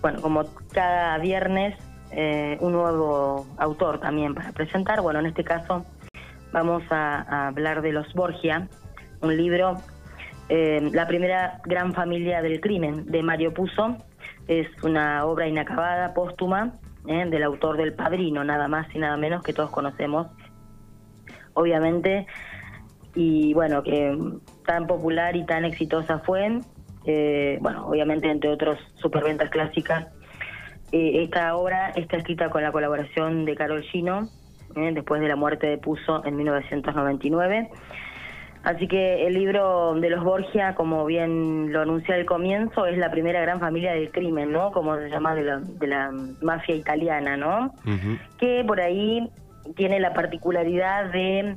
bueno, como cada viernes, eh, un nuevo autor también para presentar. Bueno, en este caso vamos a, hablar de Los Borgia, un libro, eh, La primera gran familia del crimen, de Mario Puzo. Es una obra inacabada, póstuma, eh, del autor del Padrino, nada más y nada menos que todos conocemos, obviamente. Y bueno, que tan popular y tan exitosa fue eh, bueno, obviamente entre otros superventas clásicas. Eh, esta obra está escrita con la colaboración de Carol Gino, eh, después de la muerte de Puso en 1999. Así que el libro de los Borgia, como bien lo anuncia al comienzo, es la primera gran familia del crimen, ¿no? Como se llama de la, mafia italiana, ¿no? Que por ahí tiene la particularidad de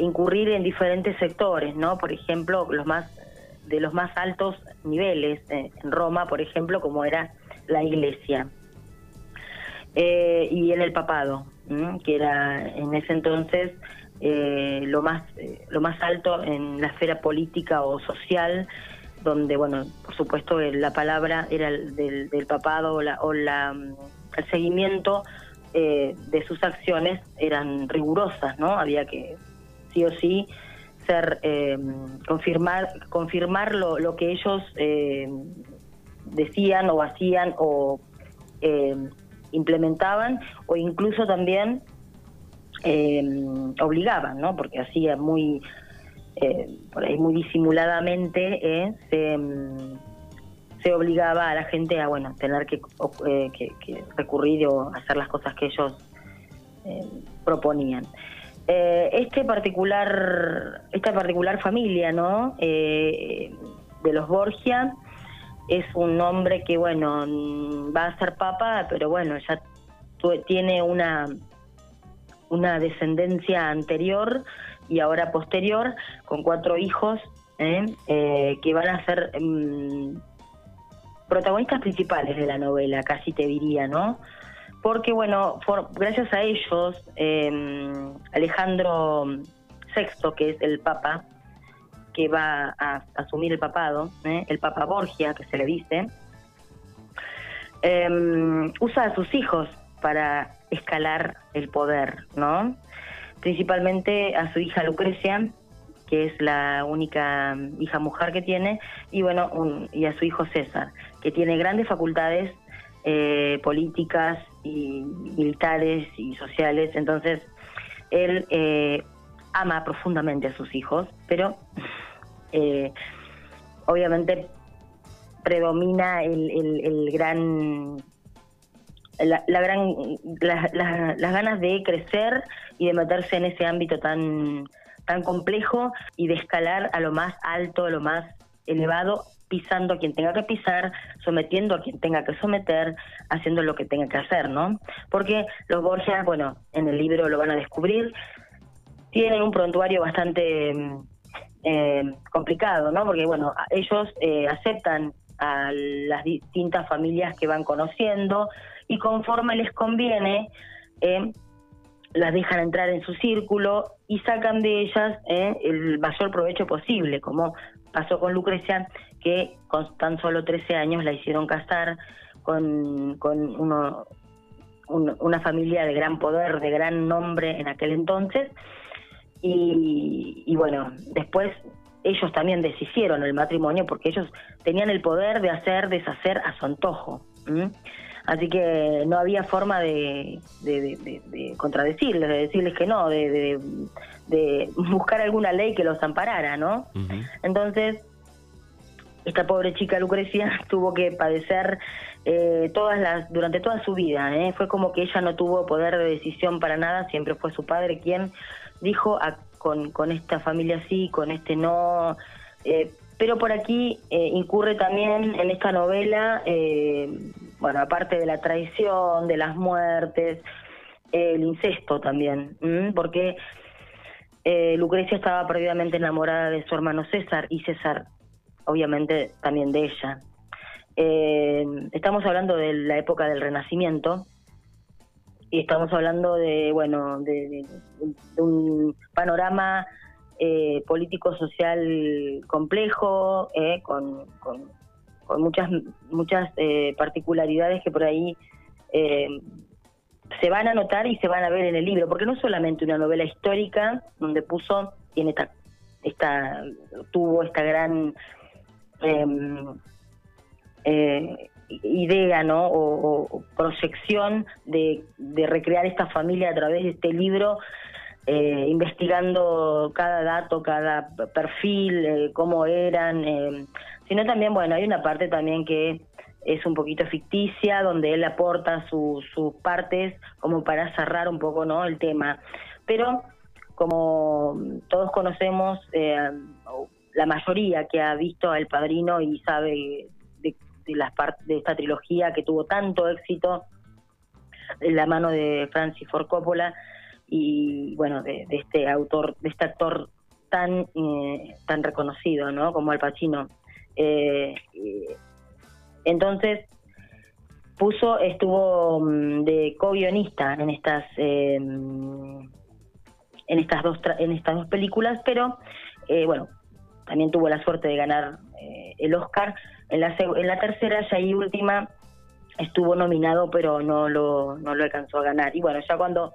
incurrir en diferentes sectores, ¿no? Por ejemplo, los más de los más altos niveles eh, en Roma, por ejemplo, como era la iglesia. Eh, y en el papado, que era en ese entonces eh, lo más lo más alto en la esfera política o social, donde, bueno, por supuesto la palabra era del, del papado o, la, o la, mm, el seguimiento de sus acciones eran rigurosas, ¿no? Había que sí o sí eh, confirmar confirmar lo, que ellos eh, decían o hacían o eh, implementaban o incluso también obligaban no porque hacía muy por ahí muy disimuladamente se, se obligaba a la gente a bueno tener que, que recurrir o hacer las cosas que ellos proponían eh, este particular, esta particular familia, ¿no? Eh, de los Borgia es un hombre que, bueno, va a ser papa, pero bueno, ya tiene una una descendencia anterior y ahora posterior con cuatro hijos ¿eh? que van a ser mm, protagonistas principales de la novela, casi te diría, ¿no? Porque bueno, gracias a ellos, em, Alejandro VI, que es el Papa, que va a asumir el papado, ¿eh? el Papa Borgia, que se le dice, em, usa a sus hijos para escalar el poder, ¿no? Principalmente a su hija Lucrecia, que es la única hija mujer que tiene, y bueno, y a su hijo César, que tiene grandes facultades eh, políticas y militares y sociales. Entonces, él eh, ama profundamente a sus hijos, pero eh, obviamente predomina el, el, gran la, gran las ganas de crecer y de meterse en ese ámbito tan tan complejo y de escalar a lo más alto, a lo más elevado pisando a quien tenga que pisar, sometiendo a quien tenga que someter, haciendo lo que tenga que hacer, ¿no? Porque los Borgia, bueno, en el libro lo van a descubrir, tienen un prontuario bastante mm, eh, complicado, ¿no? Porque, bueno, ellos eh, aceptan a las distintas familias que van conociendo y conforme les conviene, eh, las dejan entrar en su círculo y sacan de ellas el mayor provecho posible, como pasó con Lucrecia, que con tan solo 13 años la hicieron casar con, con uno, una familia de gran poder, de gran nombre en aquel entonces. Y, bueno, después ellos también deshicieron el matrimonio porque ellos tenían el poder de hacer, deshacer a su antojo. Así que no había forma de, de, contradecirles, de decirles que no, de, buscar alguna ley que los amparara, ¿no? Entonces, esta pobre chica Lucrecia tuvo que padecer eh, todas las durante toda su vida. ¿eh? Fue como que ella no tuvo poder de decisión para nada, siempre fue su padre quien dijo con, con esta familia sí, con este no. Eh, pero por aquí incurre también en esta novela, bueno, aparte de la traición, de las muertes, el incesto también, porque Lucrecia estaba perdidamente enamorada de su hermano César y César obviamente también de ella. Eh, estamos hablando de la época del Renacimiento y estamos hablando de, bueno, de, un panorama eh, político-social complejo, eh, con, con muchas, muchas eh, particularidades que por ahí eh, se van a notar y se van a ver en el libro, porque no es solamente una novela histórica donde puso, tiene esta, esta tuvo esta gran em, eh, idea, ¿no? O, proyección de, de, recrear esta familia a través de este libro, eh, investigando cada dato, cada perfil, eh, cómo eran, eh, sino también, bueno, hay una parte también que es un poquito ficticia, donde él aporta sus partes como para cerrar un poco, ¿no? El tema. Pero como todos conocemos, la mayoría que ha visto al padrino y sabe de, las de esta trilogía que tuvo tanto éxito en la mano de Francis Ford Coppola y bueno de, este autor de este actor tan eh, tan reconocido no como Al Pacino eh, entonces puso estuvo mm, de co-guionista en estas eh, en estas dos en estas dos películas pero bueno también tuvo la suerte de ganar el Oscar en la, en la tercera, ya y última, estuvo nominado, pero no lo, no lo alcanzó a ganar. Y bueno, ya cuando,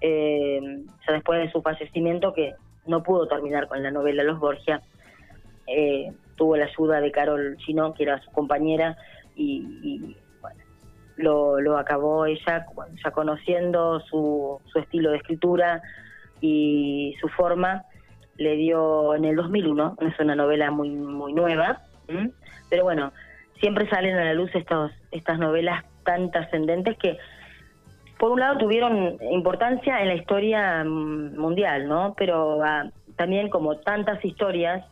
eh, ya después de su fallecimiento, que no pudo terminar con la novela Los Borgia, eh, tuvo la ayuda de Carol Chino, que era su compañera, y, bueno, lo, lo acabó ella, ya conociendo su, su estilo de escritura y su forma, le dio en el 2001, es una novela muy, muy nueva, pero bueno, siempre salen a la luz estos, estas novelas tan trascendentes que, por un lado, tuvieron importancia en la historia mm, mundial, ¿no? Pero ah, también como tantas historias,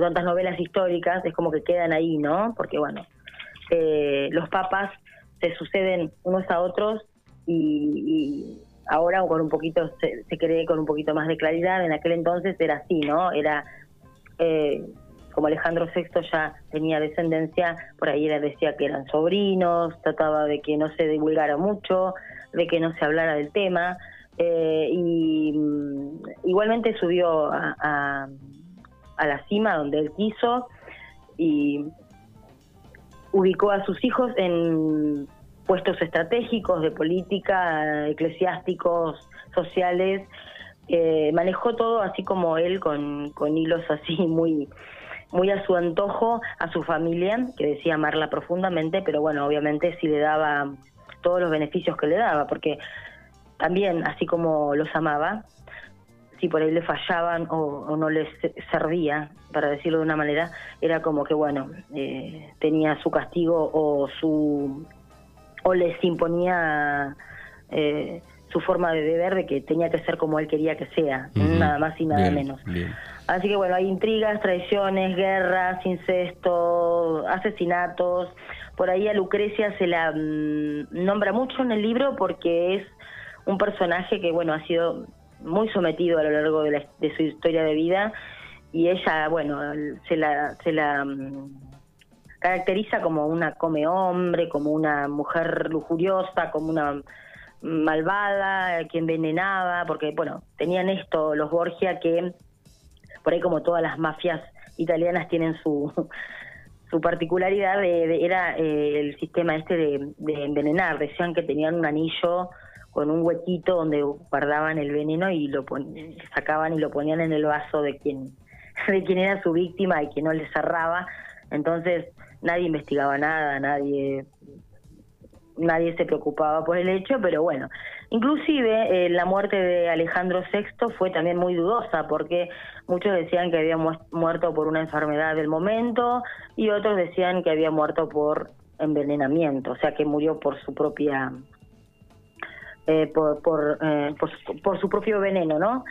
tantas novelas históricas, es como que quedan ahí, ¿no? Porque, bueno, eh, los papas se suceden unos a otros y, ahora con un poquito se, se, cree con un poquito más de claridad. En aquel entonces era así no era eh, como Alejandro VI ya tenía descendencia, por ahí él decía que eran sobrinos, trataba de que no se divulgara mucho, de que no se hablara del tema, eh, y mm, igualmente subió a, la cima donde él quiso y ubicó a sus hijos en puestos estratégicos de política, eclesiásticos, sociales, eh, manejó todo así como él con, con hilos así muy muy a su antojo a su familia, que decía amarla profundamente, pero bueno, obviamente sí le daba todos los beneficios que le daba, porque también, así como los amaba, si por ahí le fallaban o, no les servía, para decirlo de una manera, era como que, bueno, eh, tenía su castigo o su o les imponía eh, su forma de beber de que tenía que ser como él quería que sea, nada más y nada menos. Así que bueno, hay intrigas, traiciones, guerras, incesto, asesinatos. Por ahí a Lucrecia se la mm, nombra mucho en el libro porque es un personaje que bueno ha sido muy sometido a lo largo de, su historia de vida y ella bueno se la se la mm, caracteriza como una come hombre, como una mujer lujuriosa, como una malvada, que envenenaba, porque bueno, tenían esto los Borgia que por ahí como todas las mafias italianas tienen su, su particularidad, era eh, el sistema este de, envenenar. Decían que tenían un anillo con un huequito donde guardaban el veneno y lo sacaban y lo ponían en el vaso de quien, de quien era su víctima y que no le cerraba. Entonces nadie investigaba nada, nadie nadie se preocupaba por el hecho, pero bueno, inclusive eh, la muerte de Alejandro VI fue también muy dudosa porque muchos decían que había muerto por una enfermedad del momento y otros decían que había muerto por envenenamiento, o sea que murió por su propia eh, por por, eh, por, su propio veneno, ¿no?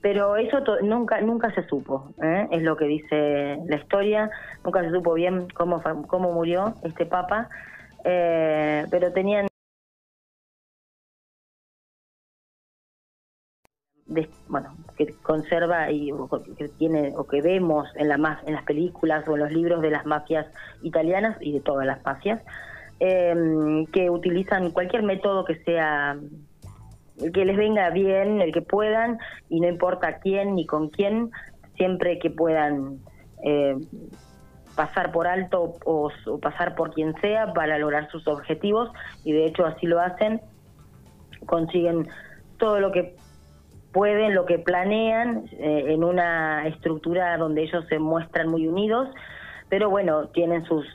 Pero eso nunca nunca se supo, es lo que dice la historia, nunca se supo bien cómo cómo murió este papa eh, pero tenían bueno que conserva y que tiene o que vemos en la en las películas o en los libros de las mafias italianas y de todas las mafias em, que utilizan cualquier método que sea el que les venga bien el que puedan y no importa quién ni con quién siempre que puedan eh, pasar por alto o, pasar por quien sea para lograr sus objetivos y de hecho así lo hacen, consiguen todo lo que pueden, lo que planean eh, en una estructura donde ellos se muestran muy unidos, pero bueno, tienen sus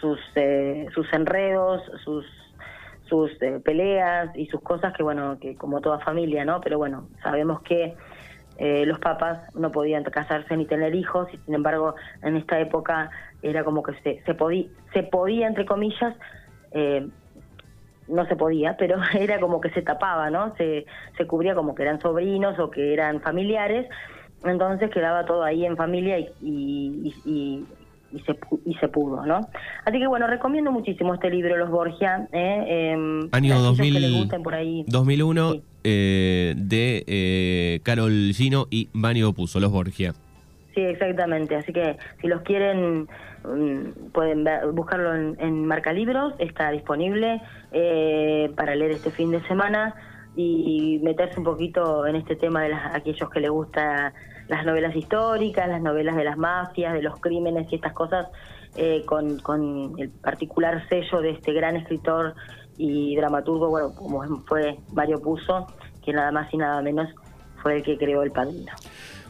sus eh, sus enredos, sus sus eh, peleas y sus cosas que bueno, que como toda familia, ¿no? Pero bueno, sabemos que eh, los papas no podían casarse ni tener hijos y sin embargo en esta época era como que se, se, podía, se podía, entre comillas, eh, no se podía, pero era como que se tapaba, ¿no? Se, se cubría como que eran sobrinos o que eran familiares, entonces quedaba todo ahí en familia y, y, y se, y se pudo, ¿no? Así que bueno, recomiendo muchísimo este libro, Los Borgia. ¿eh? Em, Año 2000, 2001, eh, de eh, Carol Gino y Manio Puso, Los Borgia. Sí, exactamente. Así que si los quieren, mm, pueden buscarlo en, en Marca Libros, está disponible eh, para leer este fin de semana y meterse un poquito en este tema de las, aquellos que les gusta las novelas históricas, las novelas de las mafias, de los crímenes y estas cosas, eh, con, con el particular sello de este gran escritor y dramaturgo, bueno, como fue Mario Puzo, que nada más y nada menos fue el que creó El Padrino.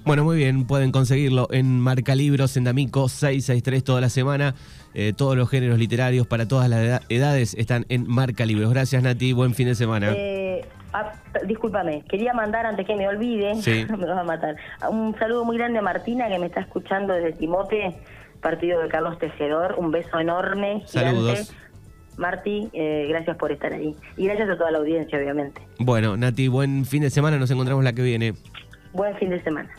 Bueno, muy bien, pueden conseguirlo en Marca Libros, en D'Amico 663 toda la semana. Eh, todos los géneros literarios para todas las edades están en Marca Libros. Gracias, Nati. Buen fin de semana. Eh, ah, discúlpame, quería mandar antes que me olvide, me vas a matar. Un saludo muy grande a Martina que me está escuchando desde Timote, partido de Carlos Tejedor. Un beso enorme. Saludos. Marti, eh, gracias por estar ahí. Y gracias a toda la audiencia, obviamente. Bueno, Nati, buen fin de semana. Nos encontramos la que viene. Buen fin de semana.